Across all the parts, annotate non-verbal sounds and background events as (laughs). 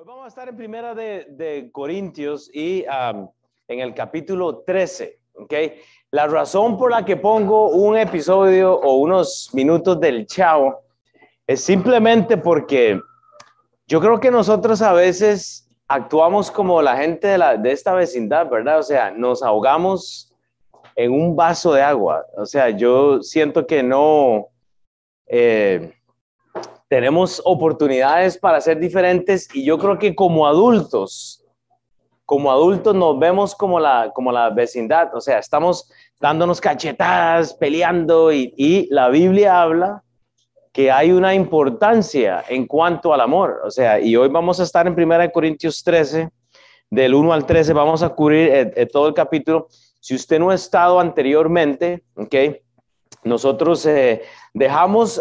Hoy vamos a estar en primera de, Corintios y en el capítulo 13, ¿ok? La razón por la que pongo un episodio o unos minutos del chao es simplemente porque yo creo que nosotros a veces actuamos como la gente de, la, de esta vecindad, ¿verdad? O sea, nos ahogamos en un vaso de agua. O sea, yo siento que no... Eh, tenemos oportunidades para ser diferentes y yo creo que como adultos, como adultos nos vemos como la, como la vecindad, o sea, estamos dándonos cachetadas, peleando y, y la Biblia habla que hay una importancia en cuanto al amor, o sea, y hoy vamos a estar en 1 Corintios 13, del 1 al 13, vamos a cubrir eh, eh, todo el capítulo. Si usted no ha estado anteriormente, ok, nosotros eh, dejamos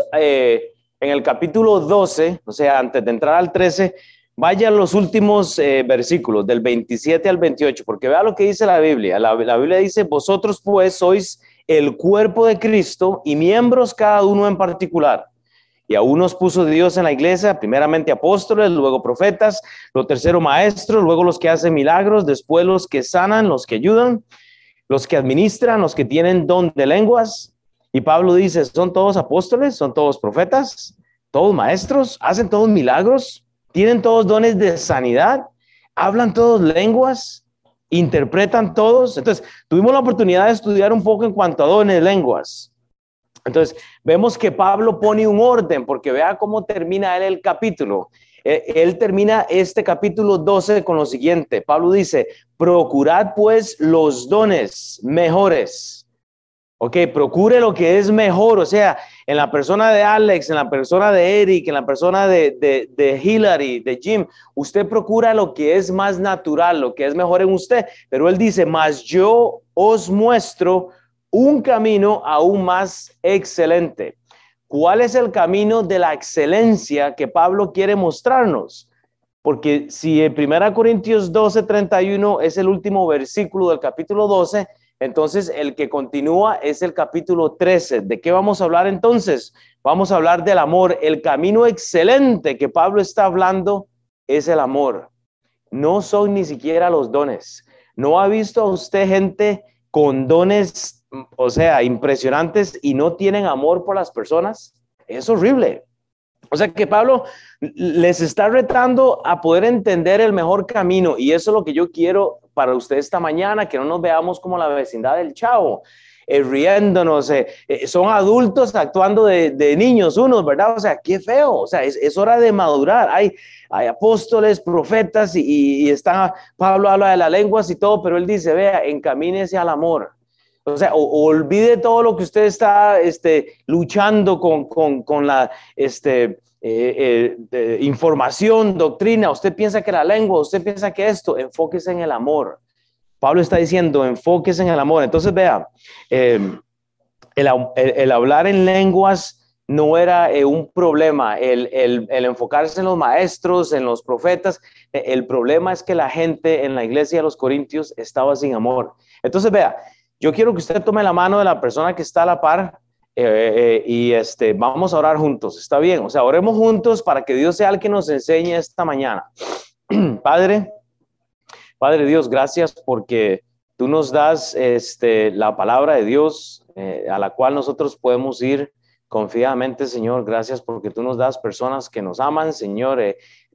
en el capítulo 12, o sea, antes de entrar al 13, vaya a los últimos eh, versículos, del 27 al 28, porque vea lo que dice la Biblia. La, la, Biblia dice, vosotros pues sois el cuerpo de Cristo y miembros cada uno en particular. Y a unos puso Dios en la iglesia, primeramente apóstoles, luego profetas, lo tercero maestros, luego los que hacen milagros, después los que sanan, los que ayudan, los que administran, los que tienen don de lenguas y Pablo dice, ¿son todos apóstoles? ¿Son todos profetas? ¿Todos maestros? ¿Hacen todos milagros? ¿Tienen todos dones de sanidad? ¿Hablan todos lenguas? ¿Interpretan todos? Entonces, tuvimos la oportunidad de estudiar un poco en cuanto a dones de lenguas. Entonces, vemos que Pablo pone un orden, porque vea cómo termina él el capítulo. E, él termina este capítulo 12 con lo siguiente. Pablo dice, procurad pues los dones mejores Ok, procure lo que es mejor, o sea, en la persona de Alex, en la persona de Eric, en la persona de, de, Hillary, de Jim, usted procura lo que es más natural, lo que es mejor en usted, pero él dice, más yo os muestro un camino aún más excelente. ¿Cuál es el camino de la excelencia que Pablo quiere mostrarnos? Porque si en 1 Corintios 12, 31 es el último versículo del capítulo 12, entonces, el que continúa es el capítulo 13. ¿De qué vamos a hablar entonces? Vamos a hablar del amor. El camino excelente que Pablo está hablando es el amor. No son ni siquiera los dones. ¿No ha visto usted gente con dones, o sea, impresionantes y no tienen amor por las personas? Es horrible. O sea que Pablo les está retando a poder entender el mejor camino y eso es lo que yo quiero para usted esta mañana, que no nos veamos como la vecindad del chavo, eh, riéndonos, eh, eh, son adultos actuando de, niños unos, ¿verdad? O sea, qué feo, o sea, es, hora de madurar. Hay, apóstoles, profetas y, y, está, Pablo habla de las lenguas y todo, pero él dice, vea, encamínese al amor. O sea, olvide todo lo que usted está este, luchando con, la, este, eh, eh, información, doctrina, usted piensa que la lengua, usted piensa que esto, enfóquese en el amor. Pablo está diciendo, enfóquese en el amor. Entonces, vea, em, el, hablar en lenguas no era eh, un problema, el, el, enfocarse en los maestros, en los profetas, el problema es que la gente en la iglesia de los Corintios estaba sin amor. Entonces, vea, yo quiero que usted tome la mano de la persona que está a la par eh, eh, y este, vamos a orar juntos, está bien, o sea, oremos juntos para que Dios sea el que nos enseñe esta mañana. (clears throat) Padre, Padre Dios, gracias porque tú nos das este, la palabra de Dios eh, a la cual nosotros podemos ir confiadamente, Señor. Gracias porque tú nos das personas que nos aman, Señor,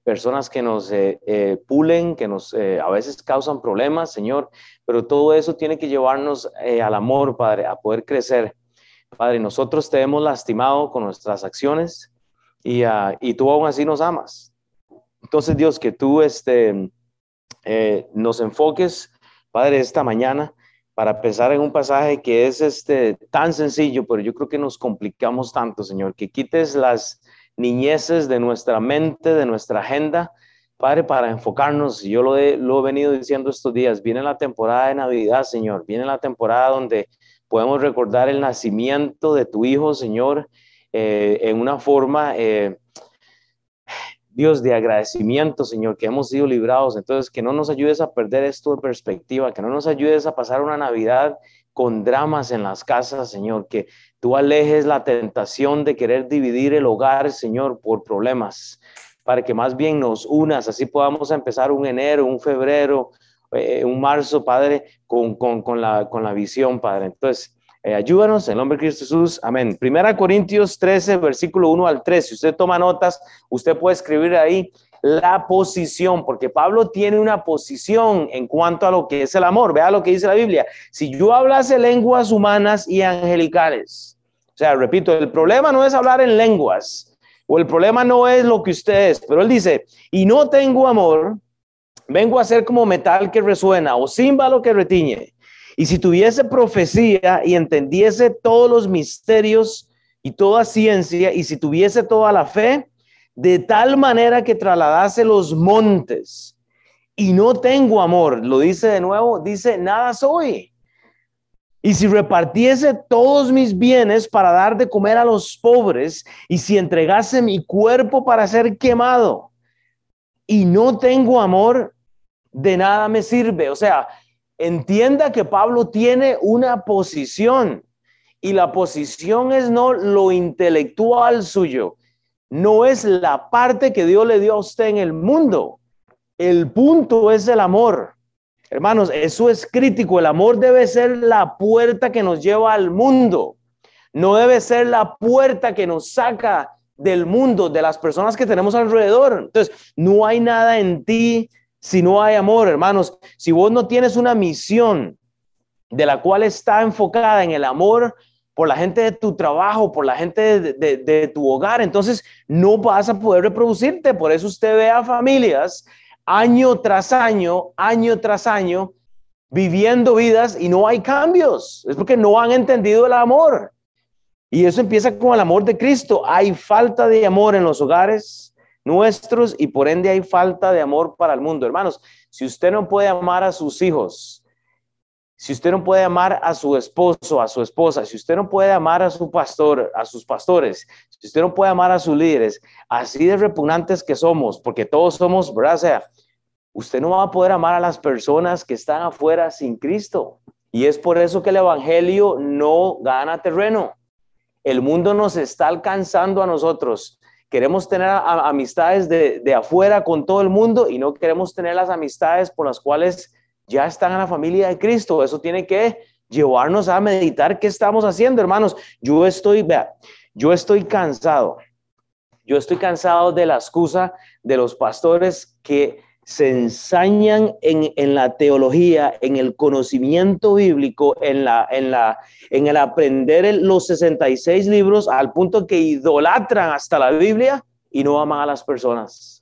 personas que nos pulen, que nos a veces causan problemas, Señor, pero todo eso tiene que llevarnos al amor, Padre, a poder crecer. Padre, nosotros te hemos lastimado con nuestras acciones y, ah, y tú aún así nos amas. Entonces, Dios, que tú este, eh, nos enfoques, Padre, esta mañana para pensar en un pasaje que es este, tan sencillo, pero yo creo que nos complicamos tanto, Señor, que quites las niñeces de nuestra mente, de nuestra agenda, Padre, para enfocarnos. Yo lo he, lo he venido diciendo estos días, viene la temporada de Navidad, Señor, viene la temporada donde podemos recordar el nacimiento de tu Hijo, Señor, eh, en una forma, eh, Dios, de agradecimiento, Señor, que hemos sido librados. Entonces, que no nos ayudes a perder esto de perspectiva, que no nos ayudes a pasar una Navidad con dramas en las casas, Señor, que tú alejes la tentación de querer dividir el hogar, Señor, por problemas. para que más bien nos unas, así podamos empezar un enero, un febrero, eh, un marzo, Padre, con, la, con la visión, Padre. Entonces, eh, ayúdanos en el nombre de Cristo Jesús. Amén. Primera Corintios 13, versículo 1 al 3. Si usted toma notas, usted puede escribir ahí la posición, porque Pablo tiene una posición en cuanto a lo que es el amor. Vea lo que dice la Biblia. Si yo hablase lenguas humanas y angelicales, o sea, repito, el problema no es hablar en lenguas, o el problema no es lo que usted es, pero él dice, y no tengo amor, vengo a ser como metal que resuena o címbalo que retiñe. Y si tuviese profecía y entendiese todos los misterios y toda ciencia, y si tuviese toda la fe, de tal manera que trasladase los montes, y no tengo amor, lo dice de nuevo, dice, nada soy. Y si repartiese todos mis bienes para dar de comer a los pobres, y si entregase mi cuerpo para ser quemado, y no tengo amor, de nada me sirve. O sea, entienda que Pablo tiene una posición y la posición es no lo intelectual suyo, no es la parte que Dios le dio a usted en el mundo. El punto es el amor. Hermanos, eso es crítico. El amor debe ser la puerta que nos lleva al mundo. No debe ser la puerta que nos saca del mundo, de las personas que tenemos alrededor. Entonces, no hay nada en ti si no hay amor, hermanos, si vos no tienes una misión de la cual está enfocada en el amor por la gente de tu trabajo, por la gente de, tu hogar, entonces no vas a poder reproducirte. Por eso usted ve a familias año tras año, año tras año, viviendo vidas y no hay cambios. Es porque no han entendido el amor. Y eso empieza con el amor de Cristo. Hay falta de amor en los hogares, nuestros y por ende hay falta de amor para el mundo. Hermanos, si usted no puede amar a sus hijos, si usted no puede amar a su esposo, a su esposa, si usted no puede amar a su pastor, a sus pastores, si usted no puede amar a sus líderes, así de repugnantes que somos, porque todos somos, ¿verdad? O sea, usted no va a poder amar a las personas que están afuera sin Cristo. Y es por eso que el Evangelio no gana terreno. El mundo nos está alcanzando a nosotros queremos tener amistades de, afuera con todo el mundo y no queremos tener las amistades por las cuales ya están en la familia de Cristo. Eso tiene que llevarnos a meditar qué estamos haciendo, hermanos. Yo estoy, vea, yo estoy cansado. Yo estoy cansado de la excusa de los pastores que se ensañan en, la teología, en el conocimiento bíblico, en, la, en, la, en el aprender los 66 libros al punto que idolatran hasta la Biblia y no aman a las personas.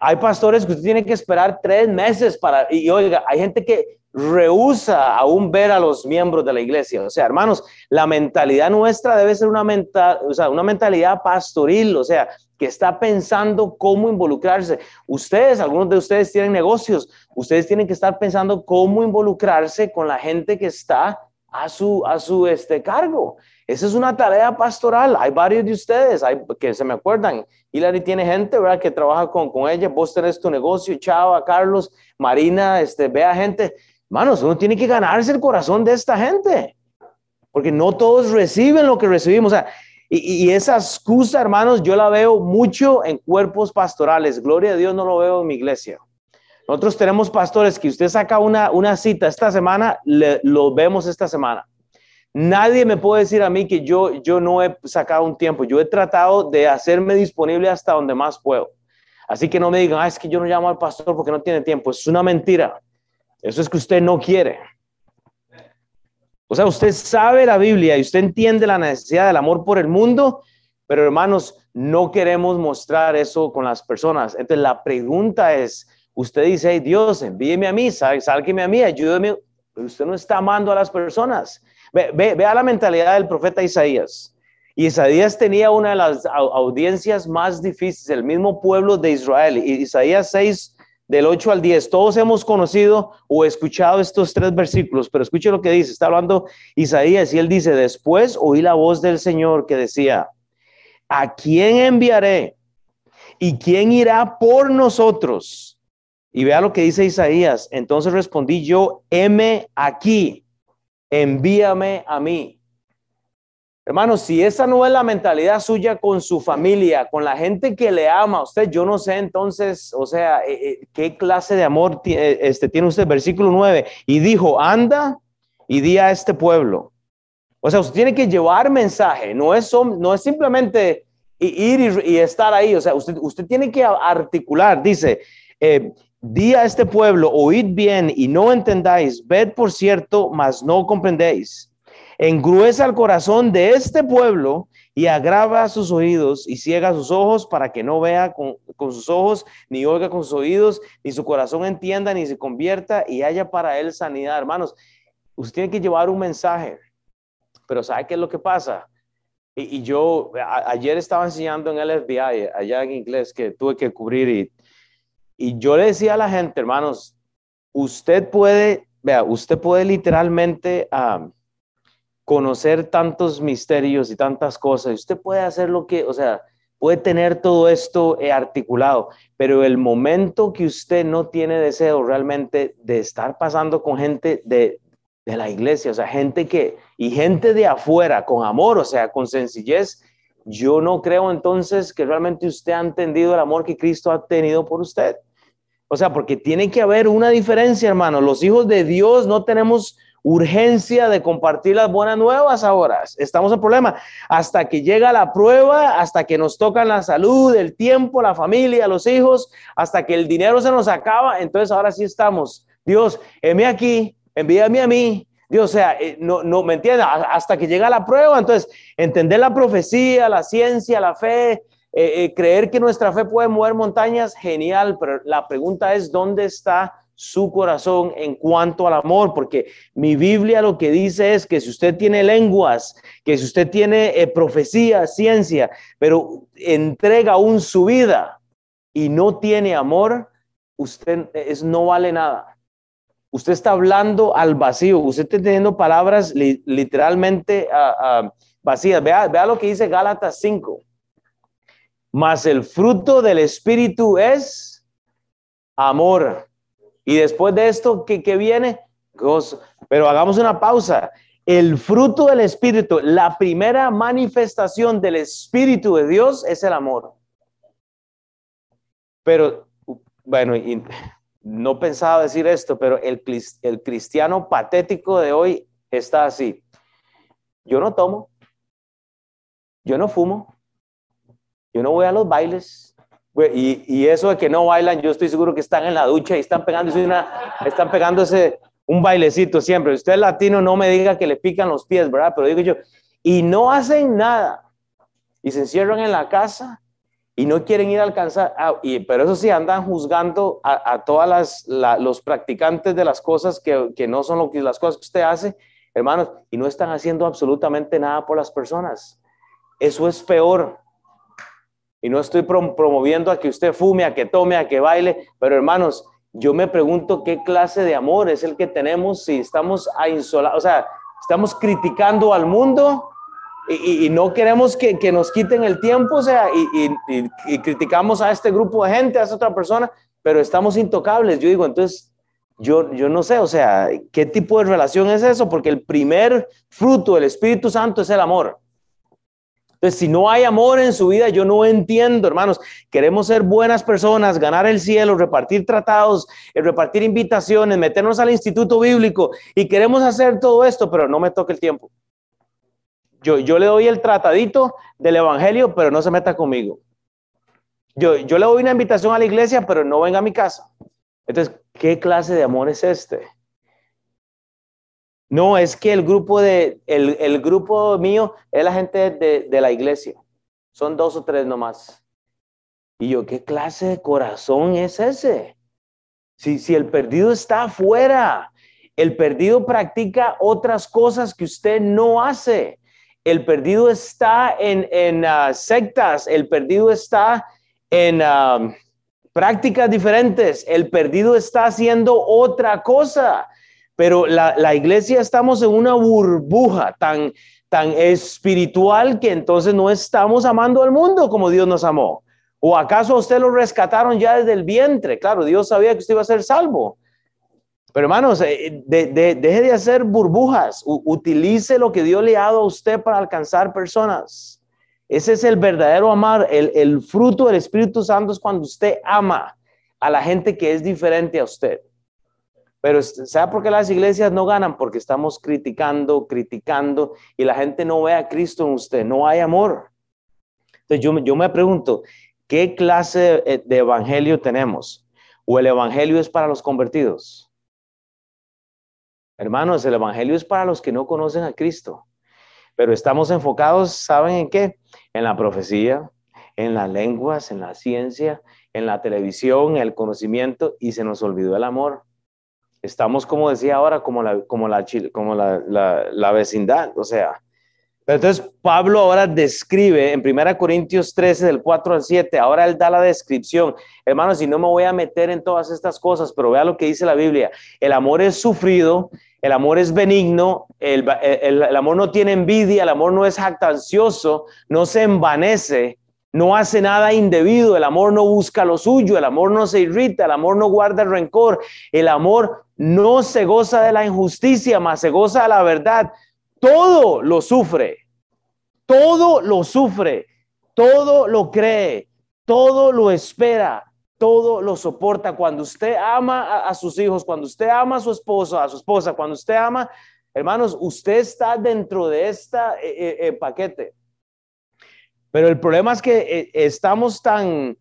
Hay pastores que usted tiene que esperar tres meses para, y oiga, hay gente que rehúsa aún ver a los miembros de la iglesia. O sea, hermanos, la mentalidad nuestra debe ser una, mental, o sea, una mentalidad pastoril, o sea, que está pensando cómo involucrarse. Ustedes, algunos de ustedes tienen negocios, ustedes tienen que estar pensando cómo involucrarse con la gente que está a su, a su este, cargo. Esa es una tarea pastoral. Hay varios de ustedes hay, que se me acuerdan. Hilary tiene gente, ¿verdad? Que trabaja con, con ella. Vos tenés tu negocio, Chava, Carlos, Marina, este, vea gente. Manos, uno tiene que ganarse el corazón de esta gente. Porque no todos reciben lo que recibimos. Y, esa excusa, hermanos, yo la veo mucho en cuerpos pastorales. Gloria a Dios, no lo veo en mi iglesia. Nosotros tenemos pastores que usted saca una, una cita esta semana, lo vemos esta semana. Nadie me puede decir a mí que yo, yo no he sacado un tiempo. Yo he tratado de hacerme disponible hasta donde más puedo. Así que no me digan, ah, es que yo no llamo al pastor porque no tiene tiempo. Es una mentira. Eso es que usted no quiere. O sea, usted sabe la Biblia y usted entiende la necesidad del amor por el mundo, pero hermanos, no queremos mostrar eso con las personas. Entonces la pregunta es, usted dice, Dios, envíeme a mí, sálqueme a mí, ayúdeme. Pero usted no está amando a las personas. Ve, vea la mentalidad del profeta Isaías. Isaías tenía una de las audiencias más difíciles, el mismo pueblo de Israel. Isaías 6, del 8 al 10. Todos hemos conocido o escuchado estos tres versículos, pero escuche lo que dice. Está hablando Isaías y él dice, después oí la voz del Señor que decía, ¿a quién enviaré? ¿Y quién irá por nosotros? Y vea lo que dice Isaías. Entonces respondí yo, heme aquí, envíame a mí. Hermanos, si esa no es la mentalidad suya con su familia, con la gente que le ama a usted, yo no sé entonces, o sea, eh, eh, qué clase de amor eh, este, tiene usted. Versículo 9, y dijo, anda y di a este pueblo. O sea, usted tiene que llevar mensaje, no es, no es simplemente ir y, estar ahí, o sea, usted, usted tiene que articular, dice, di a este pueblo, oíd bien y no entendáis, ved por cierto, mas no comprendéis engruesa el corazón de este pueblo y agrava sus oídos y ciega sus ojos para que no vea con, sus ojos, ni oiga con sus oídos, ni su corazón entienda, ni se convierta y haya para él sanidad. Hermanos, usted tiene que llevar un mensaje, pero ¿sabe qué es lo que pasa? Y, yo ayer estaba enseñando en el FBI, allá en inglés, que tuve que cubrir y, y yo le decía a la gente, hermanos, usted puede, vea, usted puede literalmente... Um, conocer tantos misterios y tantas cosas. Usted puede hacer lo que, o sea, puede tener todo esto eh, articulado, pero el momento que usted no tiene deseo realmente de estar pasando con gente de, de la iglesia, o sea, gente que, y gente de afuera, con amor, o sea, con sencillez, yo no creo entonces que realmente usted ha entendido el amor que Cristo ha tenido por usted. O sea, porque tiene que haber una diferencia, hermano. Los hijos de Dios no tenemos urgencia de compartir las buenas nuevas ahora. Estamos en problema. Hasta que llega la prueba, hasta que nos tocan la salud, el tiempo, la familia, los hijos, hasta que el dinero se nos acaba, entonces ahora sí estamos. Dios, envíame aquí, envíame a mí. Dios, o sea, eh, no, no, ¿me entiendes? Hasta que llega la prueba, entonces, entender la profecía, la ciencia, la fe, eh, eh, creer que nuestra fe puede mover montañas, genial, pero la pregunta es, ¿dónde está su corazón en cuanto al amor, porque mi Biblia lo que dice es que si usted tiene lenguas, que si usted tiene eh, profecía, ciencia, pero entrega aún su vida y no tiene amor, usted es, no vale nada. Usted está hablando al vacío, usted está teniendo palabras literalmente ah, ah, vacías. Vea, vea lo que dice Gálatas 5. Mas el fruto del Espíritu es amor y después de esto, ¿qué, viene? Gozo. Pero hagamos una pausa. El fruto del Espíritu, la primera manifestación del Espíritu de Dios es el amor. Pero, bueno, no pensaba decir esto, pero el, el cristiano patético de hoy está así. Yo no tomo, yo no fumo, yo no voy a los bailes, y, eso de que no bailan, yo estoy seguro que están en la ducha y están pegándose, una, están pegándose un bailecito siempre. Usted latino no me diga que le pican los pies, ¿verdad? Pero digo yo, y no hacen nada. Y se encierran en la casa y no quieren ir a alcanzar. Ah, y, pero eso sí, andan juzgando a, a todas las, los practicantes de las cosas que, que no son lo que, las cosas que usted hace, hermanos, y no están haciendo absolutamente nada por las personas. Eso es peor. Y no estoy promoviendo a que usted fume, a que tome, a que baile, pero hermanos, yo me pregunto qué clase de amor es el que tenemos si estamos a insolar, o sea, estamos criticando al mundo y, no queremos que, nos quiten el tiempo, o sea, y, criticamos a este grupo de gente, a esta otra persona, pero estamos intocables. Yo digo, entonces, yo, yo no sé, o sea, ¿qué tipo de relación es eso? Porque el primer fruto del Espíritu Santo es el amor. Entonces, si no hay amor en su vida, yo no entiendo, hermanos. Queremos ser buenas personas, ganar el cielo, repartir tratados, eh, repartir invitaciones, meternos al instituto bíblico y queremos hacer todo esto, pero no me toque el tiempo. Yo, yo le doy el tratadito del evangelio, pero no se meta conmigo. Yo, yo le doy una invitación a la iglesia, pero no venga a mi casa. Entonces, ¿qué clase de amor es este? No, es que el grupo de, el, grupo mío es la gente de, la iglesia. Son dos o tres nomás. Y yo, ¿qué clase de corazón es ese? Si, si el perdido está afuera, el perdido practica otras cosas que usted no hace. El perdido está en, en ah, sectas, el perdido está en ah, prácticas diferentes, el perdido está haciendo otra cosa pero la, iglesia estamos en una burbuja tan, tan espiritual que entonces no estamos amando al mundo como Dios nos amó. ¿O acaso usted lo rescataron ya desde el vientre? Claro, Dios sabía que usted iba a ser salvo. Pero hermanos, eh, deje de hacer burbujas, utilice lo que Dios le ha dado a usted para alcanzar personas. Ese es el verdadero amar, el, el fruto del Espíritu Santo es cuando usted ama a la gente que es diferente a usted. Pero ¿sabe por qué las iglesias no ganan? Porque estamos criticando, criticando y la gente no ve a Cristo en usted, no hay amor. Entonces yo, yo me pregunto, ¿qué clase de evangelio tenemos? ¿O el evangelio es para los convertidos? Hermanos, el evangelio es para los que no conocen a Cristo. Pero estamos enfocados, ¿saben en qué? En la profecía, en las lenguas, en la ciencia, en la televisión, en el conocimiento y se nos olvidó el amor. Estamos, como decía ahora, como la, como la, como la, vecindad, o sea. Pero entonces Pablo ahora describe en 1 Corintios 13, del 4 al 7, ahora él da la descripción. Hermanos, y no me voy a meter en todas estas cosas, pero vea lo que dice la Biblia. El amor es sufrido, el amor es benigno, el, el amor no tiene envidia, el amor no es jactancioso, no se envanece no hace nada indebido, el amor no busca lo suyo, el amor no se irrita, el amor no guarda el rencor, el amor no se goza de la injusticia, más se goza de la verdad. Todo lo sufre, todo lo sufre, todo lo cree, todo lo espera, todo lo soporta. Cuando usted ama a, sus hijos, cuando usted ama a su esposo, a su esposa, cuando usted ama, hermanos, usted está dentro de este paquete. Pero el problema es que eh, estamos tan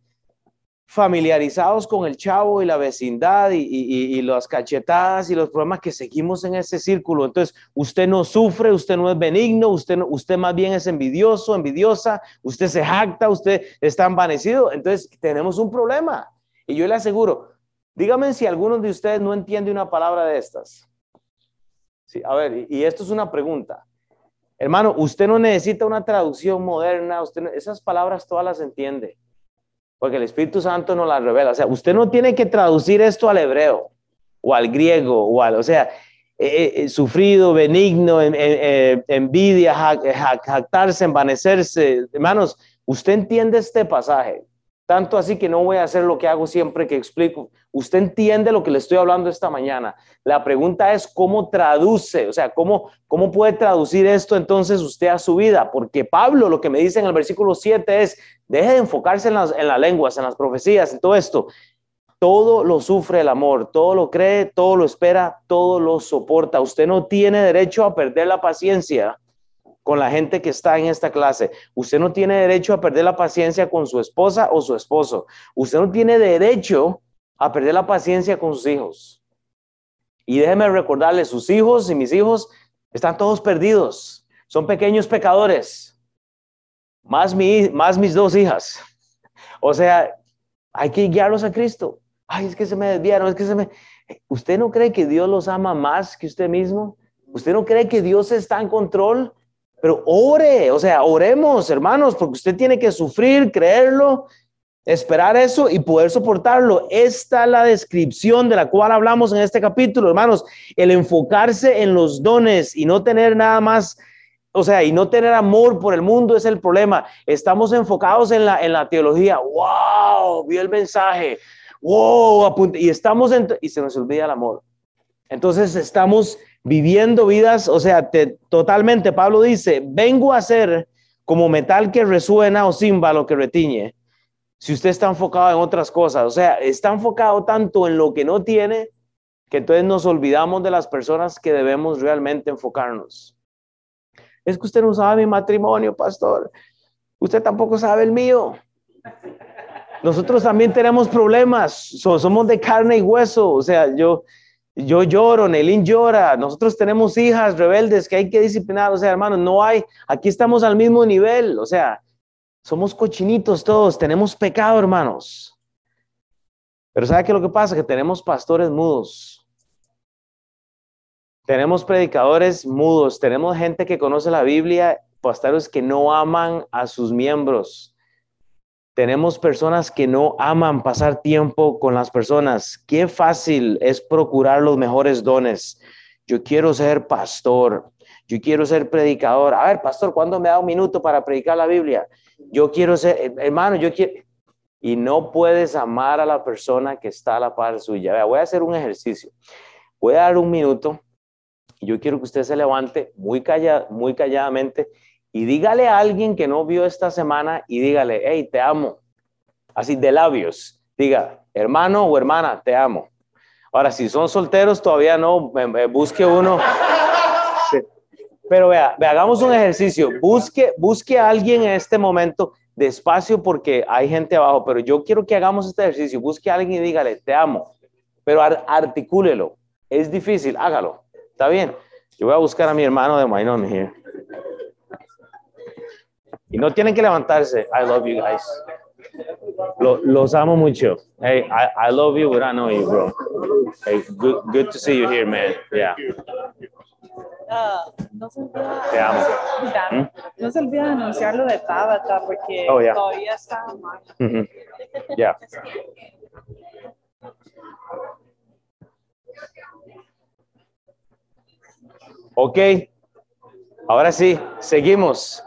familiarizados con el chavo y la vecindad y, las cachetadas y los problemas que seguimos en ese círculo. Entonces, usted no sufre, usted no es benigno, usted, usted más bien es envidioso, envidiosa, usted se jacta, usted está envanecido. Entonces, tenemos un problema. Y yo le aseguro, dígame si alguno de ustedes no entiende una palabra de estas. Sí, a ver, y esto es una pregunta. Hermano, usted no necesita una traducción moderna, usted esas palabras todas las entiende, porque el Espíritu Santo nos las revela. O sea, usted no tiene que traducir esto al hebreo o al griego o al, o sea, eh, eh, eh, sufrido, benigno, envidia, jactarse, envanecerse. Hermanos, usted entiende este pasaje. Tanto así que no voy a hacer lo que hago siempre que explico. Usted entiende lo que le estoy hablando esta mañana. La pregunta es cómo traduce, o sea, cómo, cómo puede traducir esto entonces usted a su vida. Porque Pablo lo que me dice en el versículo 7 es, deje de enfocarse en las, en las lenguas, en las profecías, en todo esto. Todo lo sufre el amor, todo lo cree, todo lo espera, todo lo soporta. Usted no tiene derecho a perder la paciencia con la gente que está en esta clase. Usted no tiene derecho a perder la paciencia con su esposa o su esposo. Usted no tiene derecho a perder la paciencia con sus hijos. Y déjeme recordarle, sus hijos y mis hijos están todos perdidos. Son pequeños pecadores. Más, mi, más mis dos hijas. O sea, hay que guiarlos a Cristo. Ay, es que se me desviaron, es que se me... ¿Usted no cree que Dios los ama más que usted mismo? ¿Usted no cree que Dios está en control? Pero ore, o sea, oremos, hermanos, porque usted tiene que sufrir, creerlo, esperar eso y poder soportarlo. Esta es la descripción de la cual hablamos en este capítulo, hermanos. El enfocarse en los dones y no tener nada más, o sea, y no tener amor por el mundo es el problema. Estamos enfocados en la, en la teología. ¡Wow! Vi el mensaje. ¡Wow! Y estamos en, y se nos olvida el amor. Entonces estamos viviendo vidas, o sea, totalmente, Pablo dice, vengo a ser como metal que resuena o címbalo que retiñe. Si usted está enfocado en otras cosas, o sea, está enfocado tanto en lo que no tiene, que entonces nos olvidamos de las personas que debemos realmente enfocarnos. Es que usted no sabe mi matrimonio, pastor. Usted tampoco sabe el mío. Nosotros también tenemos problemas, somos de carne y hueso. O sea, yo, yo lloro, Nelín llora, nosotros tenemos hijas rebeldes que hay que disciplinar, o sea, hermanos, no hay, aquí estamos al mismo nivel, o sea, somos cochinitos todos, tenemos pecado, hermanos. Pero ¿sabe qué es lo que pasa? Que tenemos pastores mudos. Tenemos predicadores mudos, tenemos gente que conoce la Biblia, pastores que no aman a sus miembros. Tenemos personas que no aman pasar tiempo con las personas. Qué fácil es procurar los mejores dones. Yo quiero ser pastor. Yo quiero ser predicador. A ver, pastor, ¿cuándo me da un minuto para predicar la Biblia? Yo quiero ser, hermano, yo quiero... Y no puedes amar a la persona que está a la par suya. Voy a hacer un ejercicio. voy a dar un minuto yo quiero que usted se levante muy, calla, muy calladamente y dígale a alguien que no vio esta semana y dígale, hey, te amo. Así de labios. Diga, hermano o hermana, te amo. Ahora, si son solteros, todavía no, busque uno. Pero vea, hagamos un ejercicio. Busque, busque a alguien en este momento despacio porque hay gente abajo, pero yo quiero que hagamos este ejercicio. Busque a alguien y dígale, te amo, pero articúlelo. Es difícil, hágalo. ¿Está bien? Yo voy a buscar a mi hermano de Mainon here. Y no tienen que levantarse. I love you guys. los amo mucho. Hey, I, I, love you, but I know you, bro. Hey, good, good to see you here, man. Yeah. Uh, no se olvida, Te amo. ¿Mm? No se olvida anunciar lo de Tabata porque oh, yeah. todavía está mal. Mm -hmm. Yeah. Ok, ahora sí, seguimos.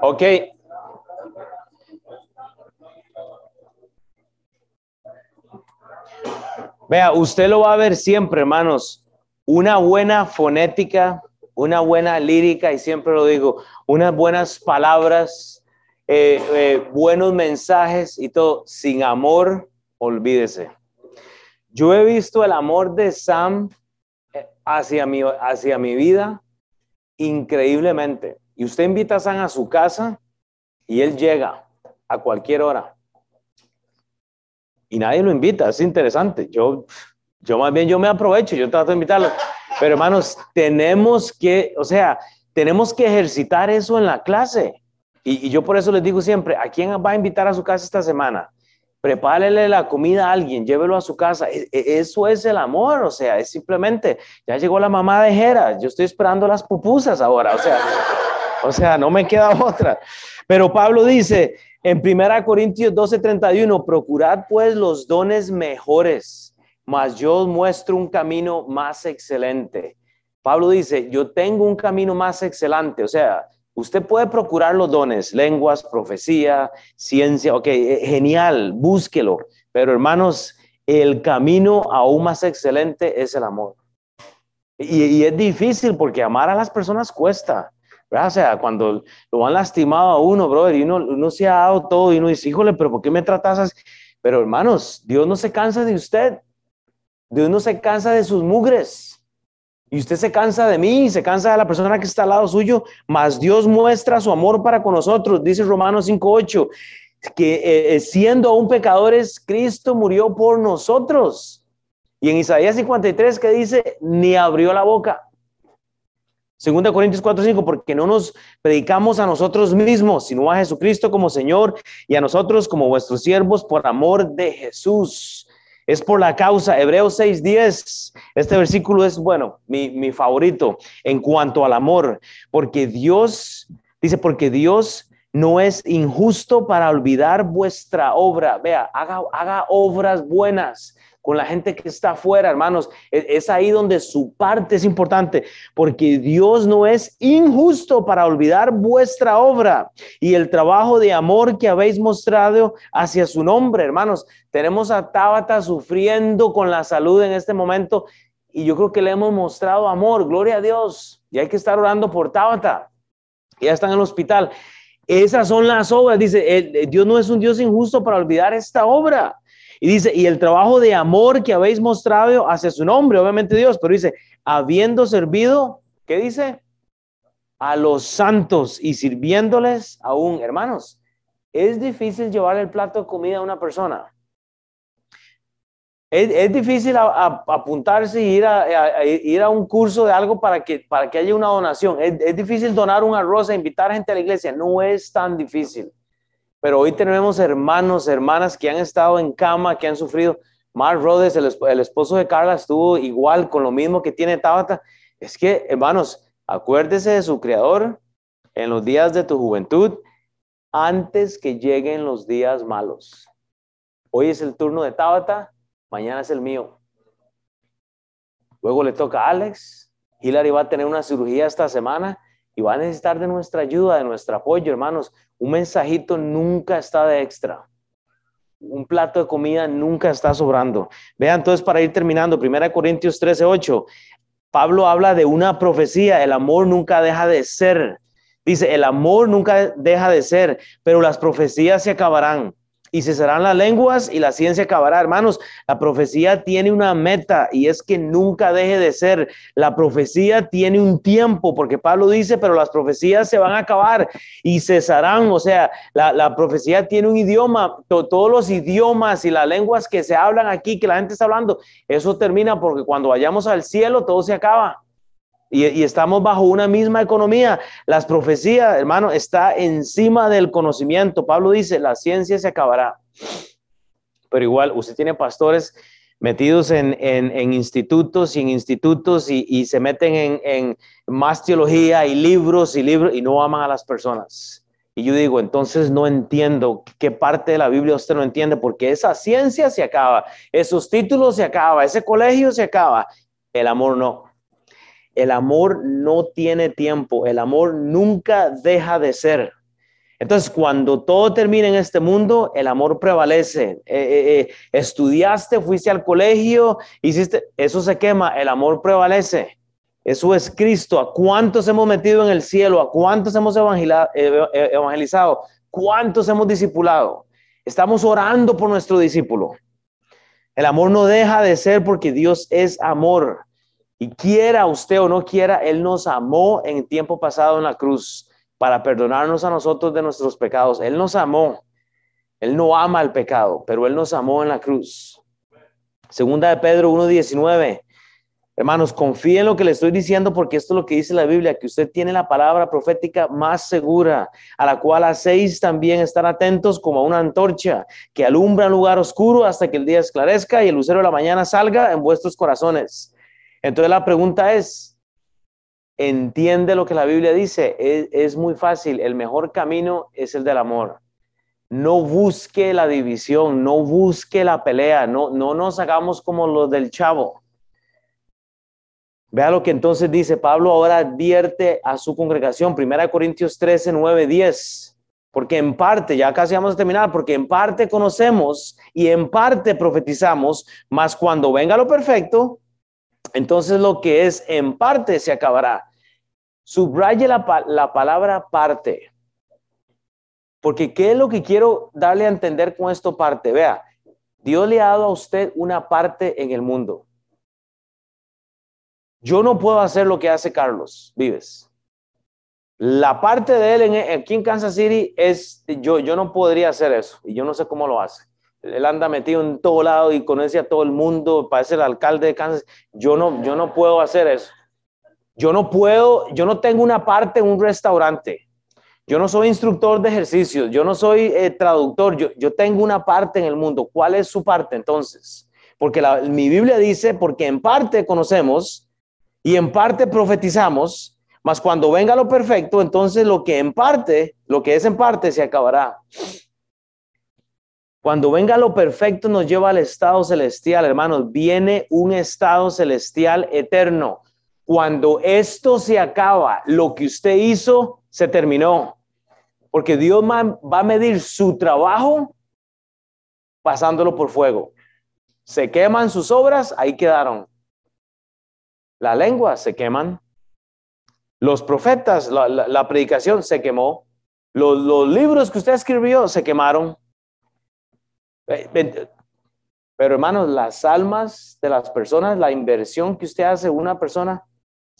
Ok. Vea, usted lo va a ver siempre, hermanos. Una buena fonética, una buena lírica, y siempre lo digo, unas buenas palabras, eh, eh, buenos mensajes y todo. Sin amor, olvídese. Yo he visto el amor de Sam eh, hacia hacia mi vida increíblemente. Y usted invita a Sam a su casa y él llega a cualquier hora. Y nadie lo invita, es interesante. Yo, yo más bien yo me aprovecho, yo trato de invitarlo. Pero hermanos, tenemos que, o sea, tenemos que ejercitar eso en la clase. Y, y, yo por eso les digo siempre, ¿a quién va a invitar a su casa esta semana? Prepárele la comida a alguien, llévelo a su casa. E, e, eso es el amor, o sea, es simplemente, ya llegó la mamá de Jera, yo estoy esperando las pupusas ahora, o sea, o sea, no me queda (laughs) otra. Pero Pablo dice en 1 Corintios 12:31, procurad pues los dones mejores, mas yo muestro un camino más excelente. Pablo dice, yo tengo un camino más excelente, o sea, Usted puede procurar los dones, lenguas, profecía, ciencia, ok, eh, genial, búsquelo. Pero hermanos, el camino aún más excelente es el amor. Y, es difícil porque amar a las personas cuesta. ¿Verdad? O sea, cuando lo han lastimado a uno, brother, y uno, uno se ha dado todo y uno dice, híjole, pero ¿por qué me tratas así? Pero hermanos, Dios no se cansa de usted. Dios no se cansa de sus mugres. Y usted se cansa de mí, se cansa de la persona que está al lado suyo, mas Dios muestra su amor para con nosotros, dice Romanos 5.8, que eh, eh, siendo aún pecadores, Cristo murió por nosotros. Y en Isaías 53 que dice, ni abrió la boca. Segunda Corintios 4:5, porque no nos predicamos a nosotros mismos, sino a Jesucristo como Señor y a nosotros como vuestros siervos por amor de Jesús es por la causa. Hebreos 6:10, este versículo es, bueno, mi, mi, favorito en cuanto al amor, porque Dios, dice, porque Dios no es injusto para olvidar vuestra obra. Vea, haga, haga obras buenas con la gente que está afuera, hermanos. Es, es, ahí donde su parte es importante, porque Dios no es injusto para olvidar vuestra obra y el trabajo de amor que habéis mostrado hacia su nombre, hermanos. Tenemos a Tabata sufriendo con la salud en este momento y yo creo que le hemos mostrado amor, gloria a Dios. Y hay que estar orando por Tabata. Ya está en el hospital. Esas son las obras. Dice, Dios no es un Dios injusto para olvidar esta obra. Y dice, y el trabajo de amor que habéis mostrado hacia su nombre, obviamente Dios, pero dice, habiendo servido, ¿qué dice? A los santos y sirviéndoles aún, hermanos. Es difícil llevar el plato de comida a una persona. Es, difícil apuntarse y ir a, ir a un curso de algo para que, para que haya una donación. Es, es difícil donar un arroz e invitar gente a la iglesia. No es tan difícil. Pero hoy tenemos hermanos, hermanas que han estado en cama, que han sufrido. Mark Rhodes, el, esposo de Carla, estuvo igual con lo mismo que tiene Tabata. Es que, hermanos, acuérdese de su creador en los días de tu juventud antes que lleguen los días malos. Hoy es el turno de Tabata, mañana es el mío. Luego le toca a Alex. Hilary va a tener una cirugía esta semana y va a necesitar de nuestra ayuda, de nuestro apoyo, hermanos. Un mensajito nunca está de extra. Un plato de comida nunca está sobrando. Vean, entonces, para ir terminando, 1 Corintios 13, 8, Pablo habla de una profecía, el amor nunca deja de ser. Dice, el amor nunca deja de ser, pero las profecías se acabarán y cesarán las lenguas y la ciencia acabará. Hermanos, la profecía tiene una meta y es que nunca deje de ser. La profecía tiene un tiempo, porque Pablo dice, pero las profecías se van a acabar y cesarán. O sea, la, profecía tiene un idioma, todos los idiomas y las lenguas que se hablan aquí, que la gente está hablando, eso termina porque cuando vayamos al cielo todo se acaba. Y, estamos bajo una misma economía. Las profecías, hermano, está encima del conocimiento. Pablo dice, la ciencia se acabará. Pero igual, usted tiene pastores metidos en, institutos y en institutos y, se meten en, en, más teología y libros y libros y no aman a las personas. Y yo digo, entonces no entiendo qué parte de la Biblia usted no entiende, porque esa ciencia se acaba, esos títulos se acaba, ese colegio se acaba, el amor no. El amor no tiene tiempo, el amor nunca deja de ser. Entonces, cuando todo termina en este mundo, el amor prevalece. Eh, eh, eh, estudiaste, fuiste al colegio, hiciste, eso se quema, el amor prevalece. Eso es Cristo. ¿A cuántos hemos metido en el cielo? ¿A cuántos hemos evangelizado? ¿Cuántos hemos discipulado? Estamos orando por nuestro discípulo. El amor no deja de ser porque Dios es amor. Y quiera usted o no quiera, Él nos amó en tiempo pasado en la cruz para perdonarnos a nosotros de nuestros pecados. Él nos amó. Él no ama el pecado, pero Él nos amó en la cruz. Segunda de Pedro 1.19. Hermanos, confíen en lo que le estoy diciendo porque esto es lo que dice la Biblia, que usted tiene la palabra profética más segura, a la cual hacéis también estar atentos como a una antorcha que alumbra un lugar oscuro hasta que el día esclarezca y el lucero de la mañana salga en vuestros corazones. Entonces la pregunta es, ¿entiende lo que la Biblia dice? Es, muy fácil, el mejor camino es el del amor. No busque la división, no busque la pelea, no, no nos hagamos como los del chavo. Vea lo que entonces dice Pablo, ahora advierte a su congregación, 1 Corintios 13, 9, 10 porque en parte, ya casi vamos a terminar, porque en parte conocemos y en parte profetizamos, mas cuando venga lo perfecto, entonces lo que es en parte se acabará. Subraye la, la palabra parte. Porque ¿qué es lo que quiero darle a entender con esto parte? Vea, Dios le ha dado a usted una parte en el mundo. Yo no puedo hacer lo que hace Carlos Vives. La parte de él en, aquí en Kansas City es, yo, yo no podría hacer eso y yo no sé cómo lo hace él anda metido en todo lado y conoce a todo el mundo, parece el alcalde de Kansas. Yo no, yo no puedo hacer eso. Yo no puedo, yo no tengo una parte en un restaurante. Yo no soy instructor de ejercicios, yo no soy eh, traductor, yo, yo tengo una parte en el mundo. ¿Cuál es su parte entonces? Porque mi Biblia dice, porque en parte conocemos y en parte profetizamos, mas cuando venga lo perfecto, entonces lo que en parte, lo que es en parte, se acabará. Cuando venga lo perfecto nos lleva al estado celestial, hermanos. Viene un estado celestial eterno. Cuando esto se acaba, lo que usted hizo se terminó. Porque Dios va a medir su trabajo pasándolo por fuego. Se queman sus obras, ahí quedaron. La lengua se queman. Los profetas, la, predicación se quemó. Los, libros que usted escribió se quemaron. Eh, pero hermanos, las almas de las personas, la inversión que usted hace una persona,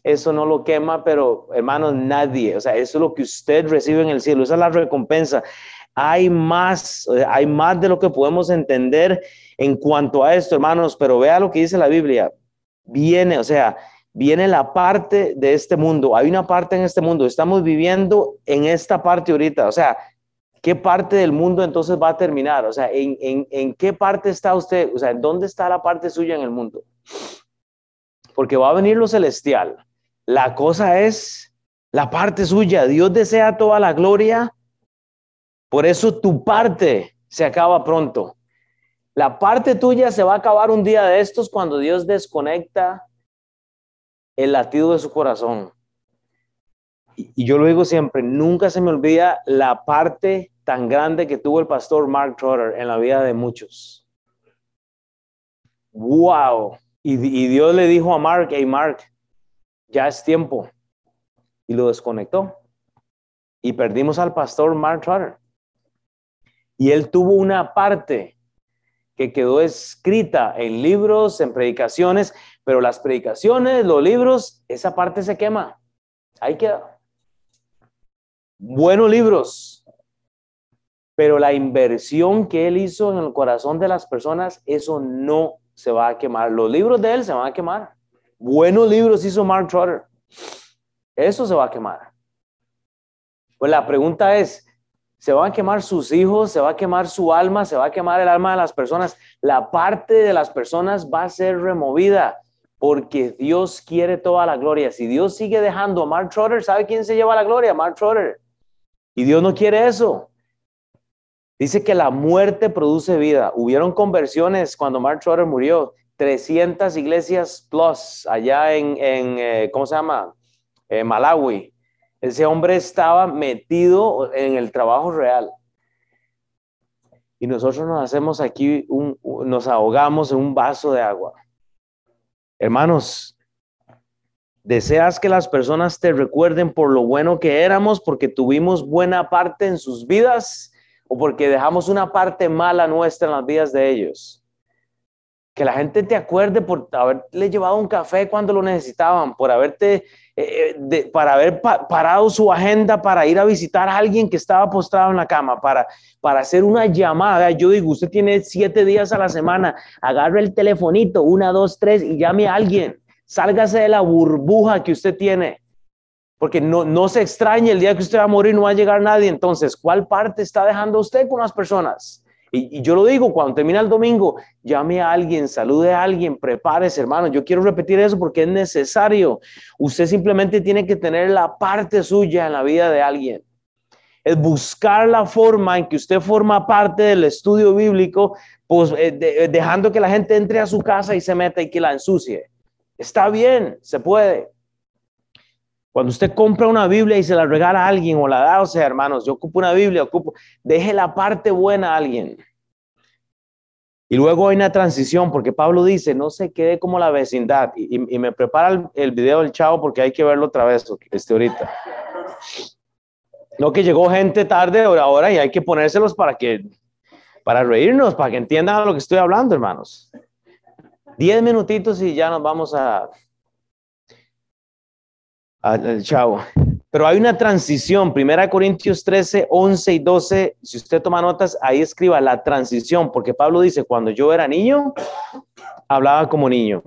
eso no lo quema, pero hermanos, nadie, o sea, eso es lo que usted recibe en el cielo, esa es la recompensa. Hay más, hay más de lo que podemos entender en cuanto a esto, hermanos, pero vea lo que dice la Biblia. Viene, o sea, viene la parte de este mundo, hay una parte en este mundo, estamos viviendo en esta parte ahorita, o sea, ¿qué parte del mundo entonces va a terminar? O sea, ¿en, en, qué parte está usted? O sea, ¿dónde está la parte suya en el mundo? Porque va a venir lo celestial. La cosa es la parte suya. Dios desea toda la gloria. Por eso tu parte se acaba pronto. La parte tuya se va a acabar un día de estos cuando Dios desconecta el latido de su corazón. Y, yo lo digo siempre, nunca se me olvida la parte tan grande que tuvo el pastor Mark Trotter en la vida de muchos. ¡Wow! Y, y Dios le dijo a Mark, hey Mark, ya es tiempo. Y lo desconectó. Y perdimos al pastor Mark Trotter. Y él tuvo una parte que quedó escrita en libros, en predicaciones, pero las predicaciones, los libros, esa parte se quema. Ahí queda. Buenos libros, pero la inversión que él hizo en el corazón de las personas, eso no se va a quemar. Los libros de él se van a quemar. Buenos libros hizo Mark Trotter. Eso se va a quemar. Pues la pregunta es, se van a quemar sus hijos, se va a quemar su alma, se va a quemar el alma de las personas. La parte de las personas va a ser removida porque Dios quiere toda la gloria. Si Dios sigue dejando a Mark Trotter, ¿sabe quién se lleva la gloria? Mark Trotter. Y Dios no quiere eso. Dice que la muerte produce vida. Hubieron conversiones cuando Mark Trotter murió. 300 iglesias plus allá en, eh, ¿cómo se llama? En Malawi. Ese hombre estaba metido en el trabajo real. Y nosotros nos hacemos aquí, nos ahogamos en un vaso de agua. Hermanos, deseas que las personas te recuerden por lo bueno que éramos porque tuvimos buena parte en sus vidas o porque dejamos una parte mala nuestra en las vidas de ellos. Que la gente te acuerde por haberle llevado un café cuando lo necesitaban, por haberte eh, eh, para haber parado su agenda para ir a visitar a alguien que estaba postrado en la cama, para, para hacer una llamada. Yo digo, usted tiene siete días a la semana, agarre el telefonito, una, dos, tres, y llame a alguien. Sálgase de la burbuja que usted tiene. Porque no, no se extrañe el día que usted va a morir, no va a llegar nadie. Entonces, ¿cuál parte está dejando usted con las personas? Y, yo lo digo, cuando termina el domingo, llame a alguien, salude a alguien, prepárese, hermano. Yo quiero repetir eso porque es necesario. Usted simplemente tiene que tener la parte suya en la vida de alguien. Es buscar la forma en que usted forma parte del estudio bíblico, pues eh, eh, dejando que la gente entre a su casa y se meta y que la ensucie. Está bien, se puede. Cuando usted compra una Biblia y se la regala a alguien o la da, o sea, hermanos, yo ocupo una Biblia, ocupo, deje la parte buena a alguien. Y luego hay una transición, porque Pablo dice, no se quede como la vecindad. Y, me prepara el, video del chavo porque hay que verlo otra vez, este ahorita. No que llegó gente tarde ahora y hay que ponérselos para que, para reírnos, para que entiendan lo que estoy hablando, hermanos. Diez minutitos y ya nos vamos a, al chavo. Pero hay una transición, Primera Corintios 13, 11 y 12, si usted toma notas, ahí escriba la transición, porque Pablo dice, cuando yo era niño, hablaba como niño,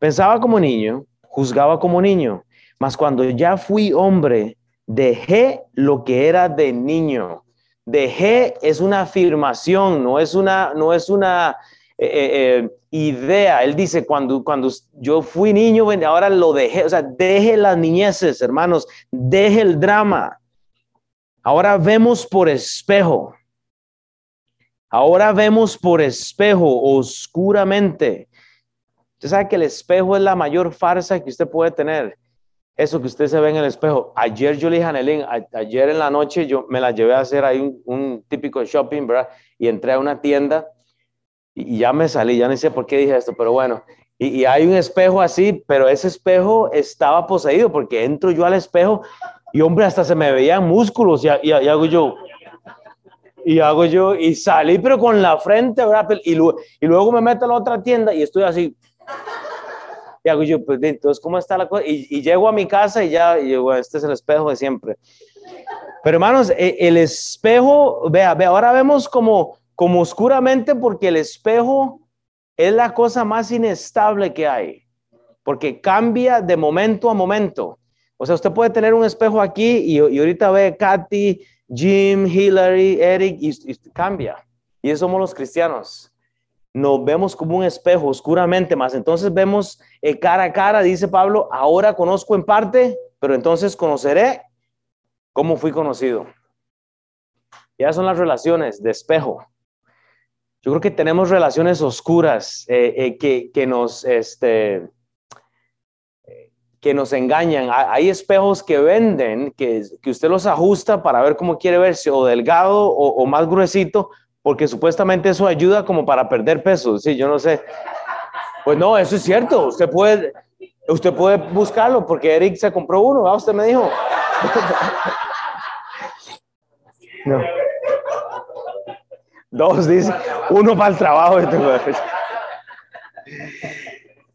pensaba como niño, juzgaba como niño, mas cuando ya fui hombre, dejé lo que era de niño. Dejé es una afirmación, no es una, no es una eh, eh, eh, idea. Él dice, cuando, cuando yo fui niño, ahora lo dejé, o sea, deje las niñeces, hermanos, deje el drama. Ahora vemos por espejo. Ahora vemos por espejo, oscuramente. Usted sabe que el espejo es la mayor farsa que usted puede tener. Eso que usted se ve en el espejo. Ayer yo le a ayer en la noche yo me la llevé a hacer ahí un, un típico shopping, ¿verdad? Y entré a una tienda y, ya me salí, ya no sé por qué dije esto, pero bueno. Y, hay un espejo así, pero ese espejo estaba poseído porque entro yo al espejo y hombre, hasta se me veían músculos y, y, hago yo, y hago yo, y salí pero con la frente, ¿verdad? Y, y luego me meto a la otra tienda y estoy así. Y hago yo, pues entonces, ¿cómo está la cosa? Y, llego a mi casa y ya, y bueno, este es el espejo de siempre. Pero hermanos, e, el, espejo, vea, vea, ahora vemos como como oscuramente porque el espejo es la cosa más inestable que hay, porque cambia de momento a momento. O sea, usted puede tener un espejo aquí y, ahorita ve Katy, Jim, Hillary, Eric y, cambia. Y eso somos los cristianos. Nos vemos como un espejo oscuramente, más entonces vemos eh, cara a cara, dice Pablo, ahora conozco en parte, pero entonces conoceré cómo fui conocido. Ya son las relaciones de espejo. Yo creo que tenemos relaciones oscuras eh, eh, que, que, nos, este, que nos engañan. Hay espejos que venden, que, que usted los ajusta para ver cómo quiere verse, o delgado o, más gruesito, porque supuestamente eso ayuda como para perder peso. Sí, yo no sé. Pues no, eso es cierto. Usted puede, usted puede buscarlo porque Eric se compró uno. ¿ah? Usted me dijo. (laughs) No. Dos, dice. Uno para el trabajo.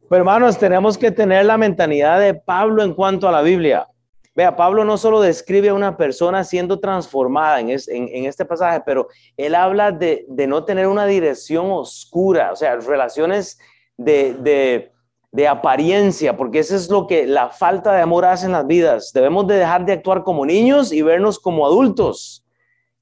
Pero hermanos, tenemos que tener la mentalidad de Pablo en cuanto a la Biblia. Vea, Pablo no solo describe a una persona siendo transformada en, este pasaje, pero él habla de, no tener una dirección oscura, o sea, relaciones de, de, apariencia, porque eso es lo que la falta de amor hace en las vidas. Debemos de dejar de actuar como niños y vernos como adultos,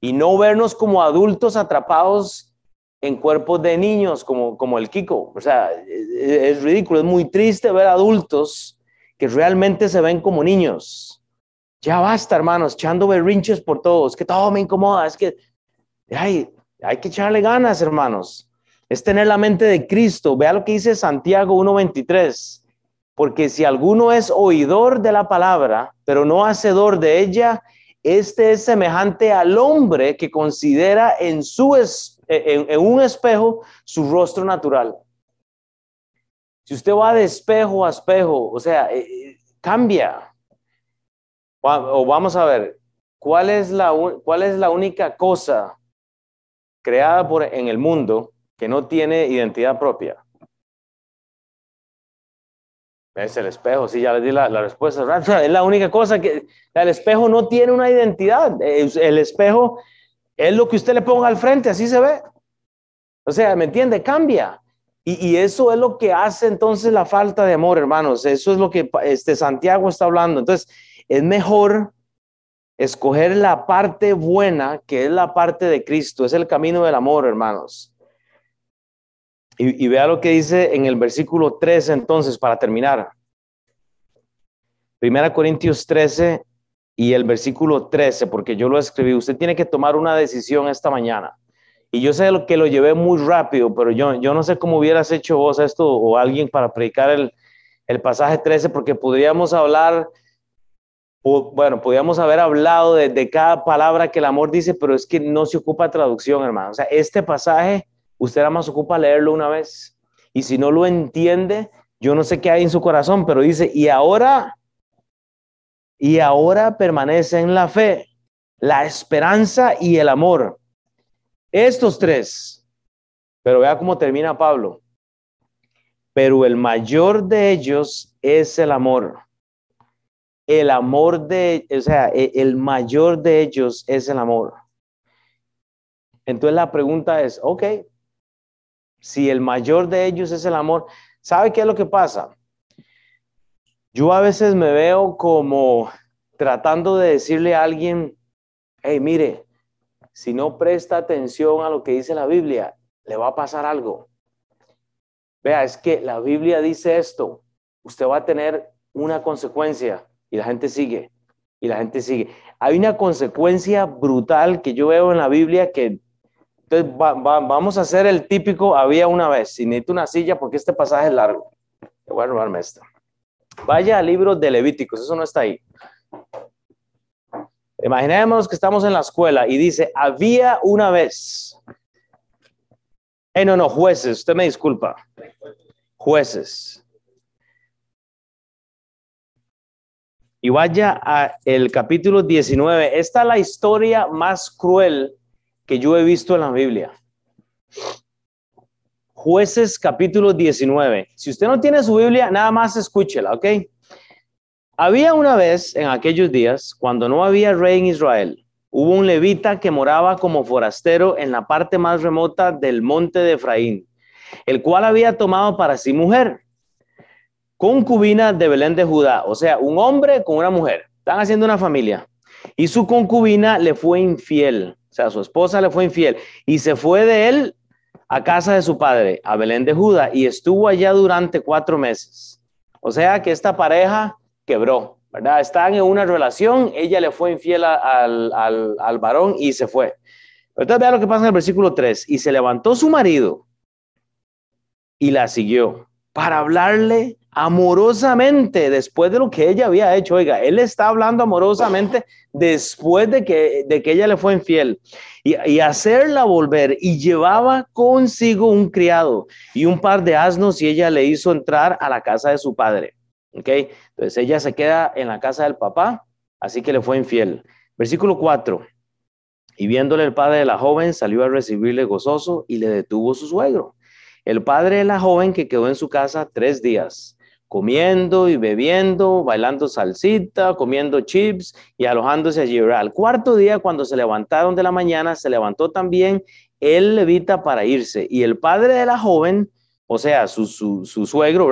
y no vernos como adultos atrapados en cuerpos de niños como, como el Kiko. O sea, es, ridículo, es muy triste ver adultos que realmente se ven como niños. Ya basta, hermanos, echando berrinches por todos, que todo me incomoda, es que hay que echarle ganas, hermanos. Es tener la mente de Cristo. Vea lo que dice Santiago 1.23. Porque si alguno es oidor de la palabra, pero no hacedor de ella, este es semejante al hombre que considera en su espíritu en, un espejo su rostro natural. Si usted va de espejo a espejo, o sea, eh, eh, cambia. O vamos a ver, ¿cuál es la, cuál es la única cosa creada por, en el mundo que no tiene identidad propia? Es el espejo, sí, ya les di la, la respuesta. (laughs) Es la única cosa que el espejo no tiene una identidad. El espejo es lo que usted le ponga al frente, así se ve. O sea, ¿me entiende? Cambia. Y, eso es lo que hace entonces la falta de amor, hermanos. Eso es lo que este Santiago está hablando. Entonces, es mejor escoger la parte buena, que es la parte de Cristo. Es el camino del amor, hermanos. Y, vea lo que dice en el versículo 13, entonces, para terminar. Primera Corintios 13, y el versículo 13, porque yo lo escribí, usted tiene que tomar una decisión esta mañana. Y yo sé que lo llevé muy rápido, pero yo, yo no sé cómo hubieras hecho vos esto o alguien para predicar el, el pasaje 13, porque podríamos hablar, bueno, podríamos haber hablado de, de, cada palabra que el amor dice, pero es que no se ocupa traducción, hermano. O sea, este pasaje, usted nada más ocupa leerlo una vez. Y si no lo entiende, yo no sé qué hay en su corazón, pero dice, y ahora y ahora permanece en la fe, la esperanza y el amor. Estos tres. Pero vea cómo termina Pablo. Pero el mayor de ellos es el amor. El amor de, o sea, e, el mayor de ellos es el amor. Entonces la pregunta es, ok, si el mayor de ellos es el amor, ¿sabe qué es lo que pasa? Yo a veces me veo como tratando de decirle a alguien, hey, mire, si no presta atención a lo que dice la Biblia, le va a pasar algo. Vea, es que la Biblia dice esto, usted va a tener una consecuencia y la gente sigue, y la gente sigue. Hay una consecuencia brutal que yo veo en la Biblia que entonces vamos a hacer el típico había una vez, y necesito una silla porque este pasaje es largo. Voy a robarme. Vaya al libro de Levíticos, eso no está ahí. Imaginemos que estamos en la escuela y dice, había una vez. Eh, no, no, jueces, usted me disculpa. Jueces. Y vaya a el capítulo 19. Esta es la historia más cruel que yo he visto en la Biblia. Jueces capítulo 19. Si usted no tiene su Biblia, nada más escúchela, ¿ok? Había una vez en aquellos días, cuando no había rey en Israel, hubo un levita que moraba como forastero en la parte más remota del monte de Efraín, el cual había tomado para sí mujer, concubina de Belén de Judá, o sea, un hombre con una mujer, están haciendo una familia, y su concubina le fue infiel, sea, su esposa le fue infiel, y se fue de él a casa de su padre, a Belén de Judá, y estuvo allá durante cuatro meses. O sea que esta pareja quebró, ¿verdad? Están en una relación, ella le fue infiel al, al, al varón y se fue. Entonces vea lo que pasa en el versículo 3. Y se levantó su marido y la siguió para hablarle amorosamente después de lo que ella había hecho. Oiga, él está hablando amorosamente después de que, de que ella le fue infiel y, y, hacerla volver y llevaba consigo un criado y un par de asnos y ella le hizo entrar a la casa de su padre. ¿Ok? Entonces ella se queda en la casa del papá, así que le fue infiel. Versículo 4. Y viéndole el padre de la joven, salió a recibirle gozoso y le detuvo su suegro. El padre de la joven que quedó en su casa tres días, comiendo y bebiendo, bailando salsita, comiendo chips y alojándose allí. Al cuarto día, cuando se levantaron de la mañana, se levantó también el levita para irse. Y el padre de la joven, o sea, su, su, su suegro.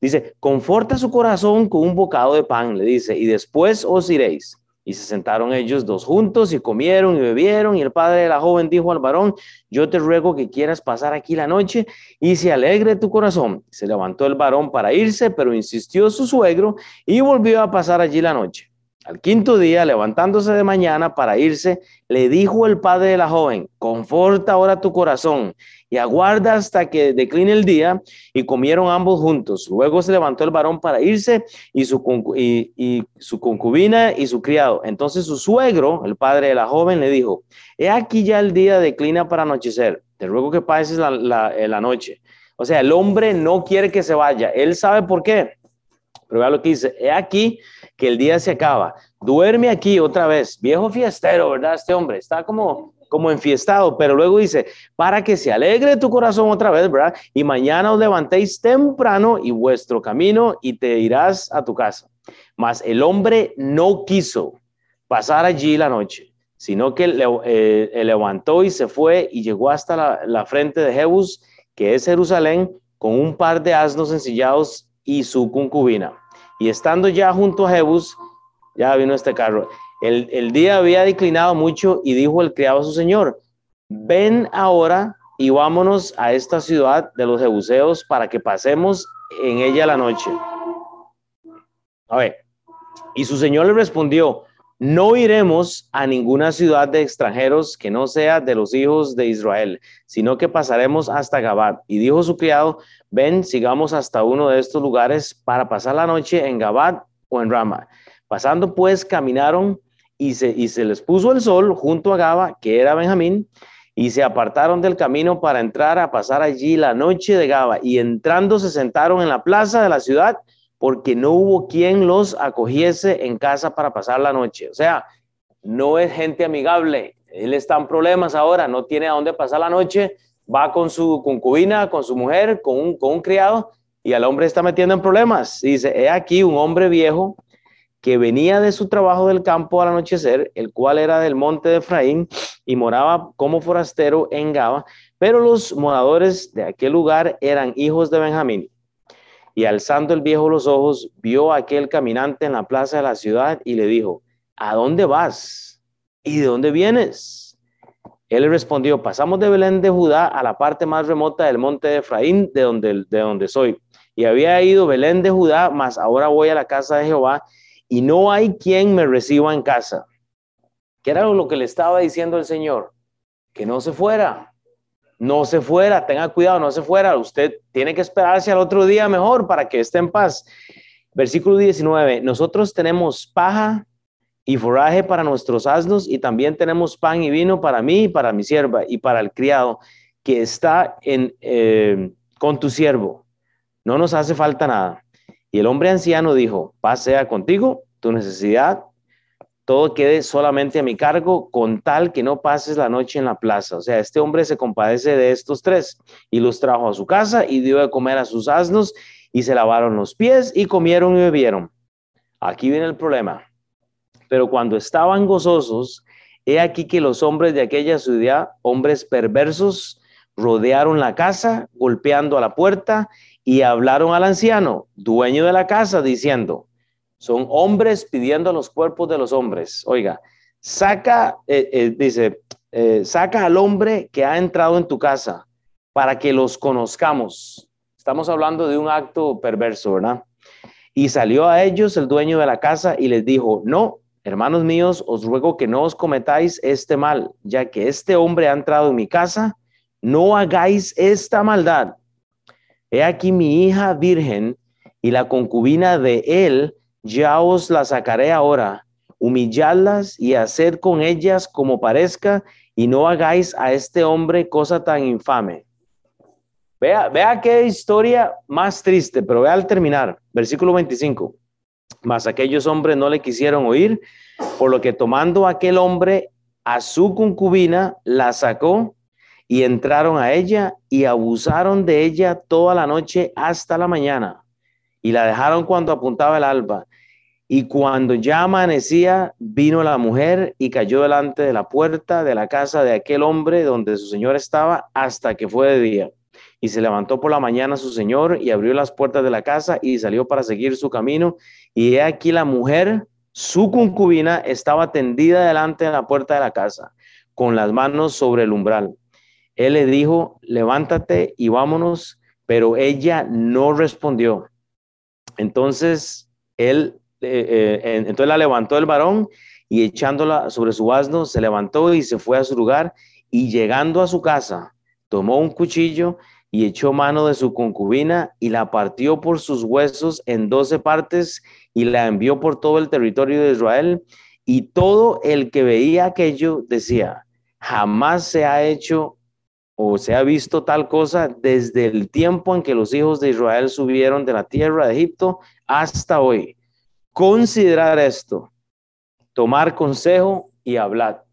Dice, conforta su corazón con un bocado de pan, le dice, y después os iréis. Y se sentaron ellos dos juntos y comieron y bebieron. Y el padre de la joven dijo al varón, yo te ruego que quieras pasar aquí la noche y se alegre tu corazón. Se levantó el varón para irse, pero insistió su suegro y volvió a pasar allí la noche. Al quinto día, levantándose de mañana para irse, le dijo el padre de la joven, conforta ahora tu corazón y aguarda hasta que decline el día, y comieron ambos juntos. Luego se levantó el varón para irse y su, concubina y su criado. Entonces su suegro, el padre de la joven, le dijo, he aquí ya el día declina para anochecer, te ruego que pases la, la noche. O sea, el hombre no quiere que se vaya, él sabe por qué. Pero vea lo que dice, he aquí que el día se acaba. Duerme aquí otra vez. Viejo fiestero, ¿verdad? Este hombre está como, como enfiestado, pero luego dice, para que se alegre tu corazón otra vez, ¿verdad? Y mañana os levantéis temprano y vuestro camino y te irás a tu casa. Mas el hombre no quiso pasar allí la noche, sino que le, eh, levantó y se fue y llegó hasta la, frente de Jebus, que es Jerusalén, con un par de asnos ensillados y su concubina. Y estando ya junto a Jebus, ya vino este carro. El, día había declinado mucho y dijo el criado a su señor, ven ahora y vámonos a esta ciudad de los jebuseos para que pasemos en ella la noche. A ver, y su señor le respondió, no iremos a ninguna ciudad de extranjeros que no sea de los hijos de Israel, sino que pasaremos hasta Gabat. Y dijo su criado, ven, sigamos hasta uno de estos lugares para pasar la noche en Gabat o en Rama. Pasando pues, caminaron y se, y se les puso el sol junto a Gaba, que era Benjamín, y se apartaron del camino para entrar a pasar allí la noche de Gaba. Y entrando se sentaron en la plaza de la ciudad porque no hubo quien los acogiese en casa para pasar la noche. O sea, no es gente amigable. Él está en problemas ahora, no tiene a dónde pasar la noche, va con su concubina, con su mujer, con un, criado, y al hombre está metiendo en problemas. Dice, he aquí un hombre viejo que venía de su trabajo del campo al anochecer, el cual era del monte de Efraín y moraba como forastero en Gaba, pero los moradores de aquel lugar eran hijos de Benjamín. Y alzando el viejo los ojos, vio a aquel caminante en la plaza de la ciudad y le dijo, ¿a dónde vas? ¿Y de dónde vienes? Él le respondió, pasamos de Belén de Judá a la parte más remota del monte de Efraín, de donde, de donde soy. Y había ido Belén de Judá, mas ahora voy a la casa de Jehová y no hay quien me reciba en casa. ¿Qué era lo que le estaba diciendo el Señor? Que no se fuera, no se fuera, tenga cuidado, no se fuera. Usted tiene que esperarse al otro día mejor para que esté en paz. Versículo 19, nosotros tenemos paja y forraje para nuestros asnos y también tenemos pan y vino para mí y para mi sierva y para el criado que está en, eh, con tu siervo. No nos hace falta nada. Y el hombre anciano dijo, paz sea contigo, tu necesidad, todo quede solamente a mi cargo, con tal que no pases la noche en la plaza. O sea, este hombre se compadece de estos tres y los trajo a su casa y dio de comer a sus asnos y se lavaron los pies y comieron y bebieron. Aquí viene el problema. Pero cuando estaban gozosos, he aquí que los hombres de aquella ciudad, hombres perversos, rodearon la casa, golpeando a la puerta y hablaron al anciano, dueño de la casa, diciendo, son hombres pidiendo los cuerpos de los hombres. Oiga, saca, eh, eh, dice, eh, saca al hombre que ha entrado en tu casa para que los conozcamos. Estamos hablando de un acto perverso, ¿verdad? Y salió a ellos el dueño de la casa y les dijo, no, hermanos míos, os ruego que no os cometáis este mal, ya que este hombre ha entrado en mi casa, no hagáis esta maldad He aquí mi hija virgen y la concubina de él, ya os la sacaré ahora, humilladlas y hacer con ellas como parezca, y no hagáis a este hombre cosa tan infame. Vea, vea qué historia más triste, pero vea al terminar, versículo 25. Mas aquellos hombres no le quisieron oír, por lo que tomando aquel hombre a su concubina, la sacó y entraron a ella y abusaron de ella toda la noche hasta la mañana y la dejaron cuando apuntaba el alba. Y cuando ya amanecía, vino la mujer y cayó delante de la puerta de la casa de aquel hombre donde su señor estaba hasta que fue de día. Y se levantó por la mañana su señor y abrió las puertas de la casa y salió para seguir su camino. Y he aquí la mujer, su concubina, estaba tendida delante de la puerta de la casa, con las manos sobre el umbral. Él le dijo, levántate y vámonos, pero ella no respondió. Entonces él, eh, eh, entonces la levantó el varón y echándola sobre su asno, se levantó y se fue a su lugar y llegando a su casa, tomó un cuchillo y echó mano de su concubina y la partió por sus huesos en doce partes y la envió por todo el territorio de Israel. Y todo el que veía aquello decía, jamás se ha hecho o se ha visto tal cosa desde el tiempo en que los hijos de Israel subieron de la tierra de Egipto hasta hoy. Considerar esto, tomar consejo y hablar.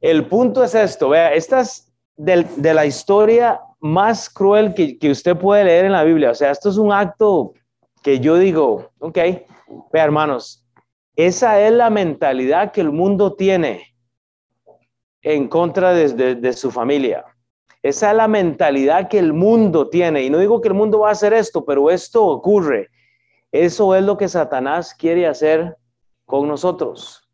El punto es esto, vea, esta es de, la historia más cruel que, que, usted puede leer en la Biblia. O sea, esto es un acto que yo digo, ok, vea hermanos, esa es la mentalidad que el mundo tiene en contra de, su familia. Esa es la mentalidad que el mundo tiene. Y no digo que el mundo va a hacer esto, pero esto ocurre. Eso es lo que Satanás quiere hacer con nosotros.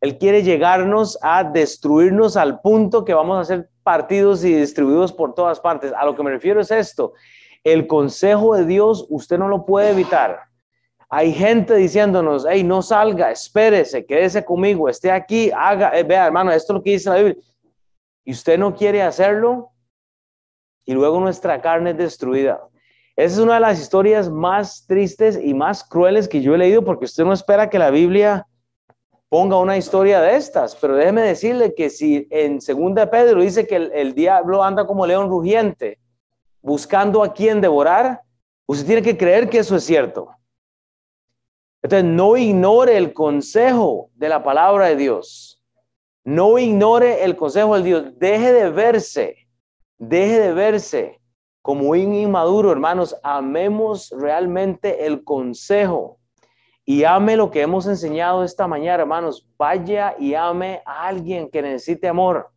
Él quiere llegarnos a destruirnos al punto que vamos a ser partidos y distribuidos por todas partes. A lo que me refiero es esto. El consejo de Dios usted no lo puede evitar. Hay gente diciéndonos, hey, no salga, espérese, quédese conmigo, esté aquí, haga, eh, vea, hermano, esto es lo que dice la Biblia. Y usted no quiere hacerlo, y luego nuestra carne es destruida. Esa es una de las historias más tristes y más crueles que yo he leído, porque usted no espera que la Biblia ponga una historia de estas, pero déjeme decirle que si en segunda Pedro dice que el, diablo anda como león rugiente, buscando a quien devorar, usted tiene que creer que eso es cierto. Entonces, no ignore el consejo de la palabra de Dios. No ignore el consejo de Dios. Deje de verse, deje de verse como un inmaduro, hermanos. Amemos realmente el consejo y ame lo que hemos enseñado esta mañana, hermanos. Vaya y ame a alguien que necesite amor.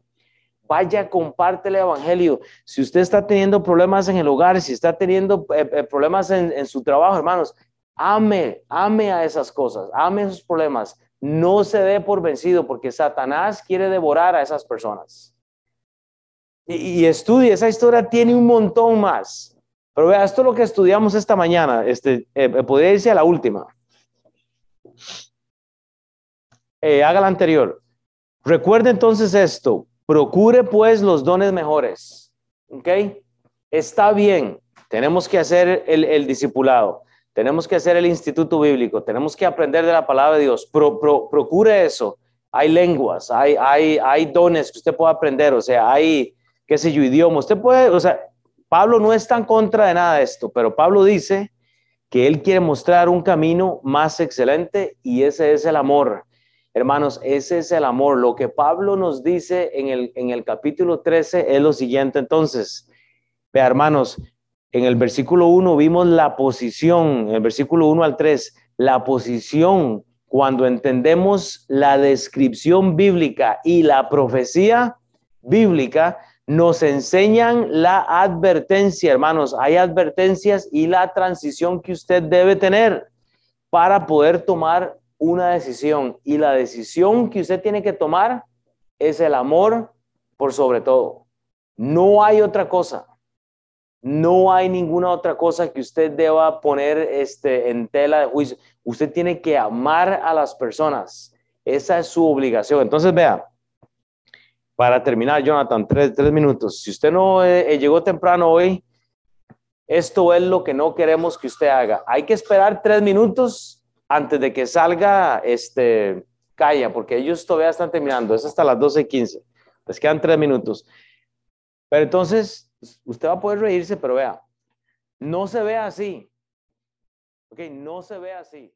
Vaya, comparte el evangelio. Si usted está teniendo problemas en el hogar, si está teniendo eh, eh, problemas en, su trabajo, hermanos, Ame, ame a esas cosas, ame esos problemas. No se dé por vencido porque Satanás quiere devorar a esas personas. Y, estudie, esa historia tiene un montón más. Pero vea, esto es lo que estudiamos esta mañana. Este, eh, eh, podría irse a la última. Eh, haga la anterior. Recuerde entonces esto. Procure pues los dones mejores. ¿Ok? Está bien. Tenemos que hacer el, el discipulado tenemos que hacer el instituto bíblico, tenemos que aprender de la palabra de Dios. procure eso. Hay lenguas, hay, hay, hay dones que usted puede aprender, o sea, hay, qué sé yo, idioma. Usted puede, o sea, Pablo no está en contra de nada de esto, pero Pablo dice que él quiere mostrar un camino más excelente y ese es el amor. Hermanos, ese es el amor. Lo que Pablo nos dice en el, en el capítulo 13 es lo siguiente. Entonces, vea, hermanos, en el versículo 1 vimos la posición, en el versículo 1 al 3, la posición cuando entendemos la descripción bíblica y la profecía bíblica, nos enseñan la advertencia, hermanos. Hay advertencias y la transición que usted debe tener para poder tomar una decisión. Y la decisión que usted tiene que tomar es el amor por sobre todo. No hay otra cosa. No hay ninguna otra cosa que usted deba poner este, en tela de juicio. Usted tiene que amar a las personas. Esa es su obligación. Entonces, vea, para terminar, Jonathan, tres, minutos. Si usted no eh, eh, llegó temprano hoy, esto es lo que no queremos que usted haga. Hay que esperar tres minutos antes de que salga este calla, porque ellos todavía están terminando. Es hasta las 12.15. Les quedan tres minutos. Pero entonces, usted va a poder reírse, pero vea, no se ve así. Ok, no se ve así.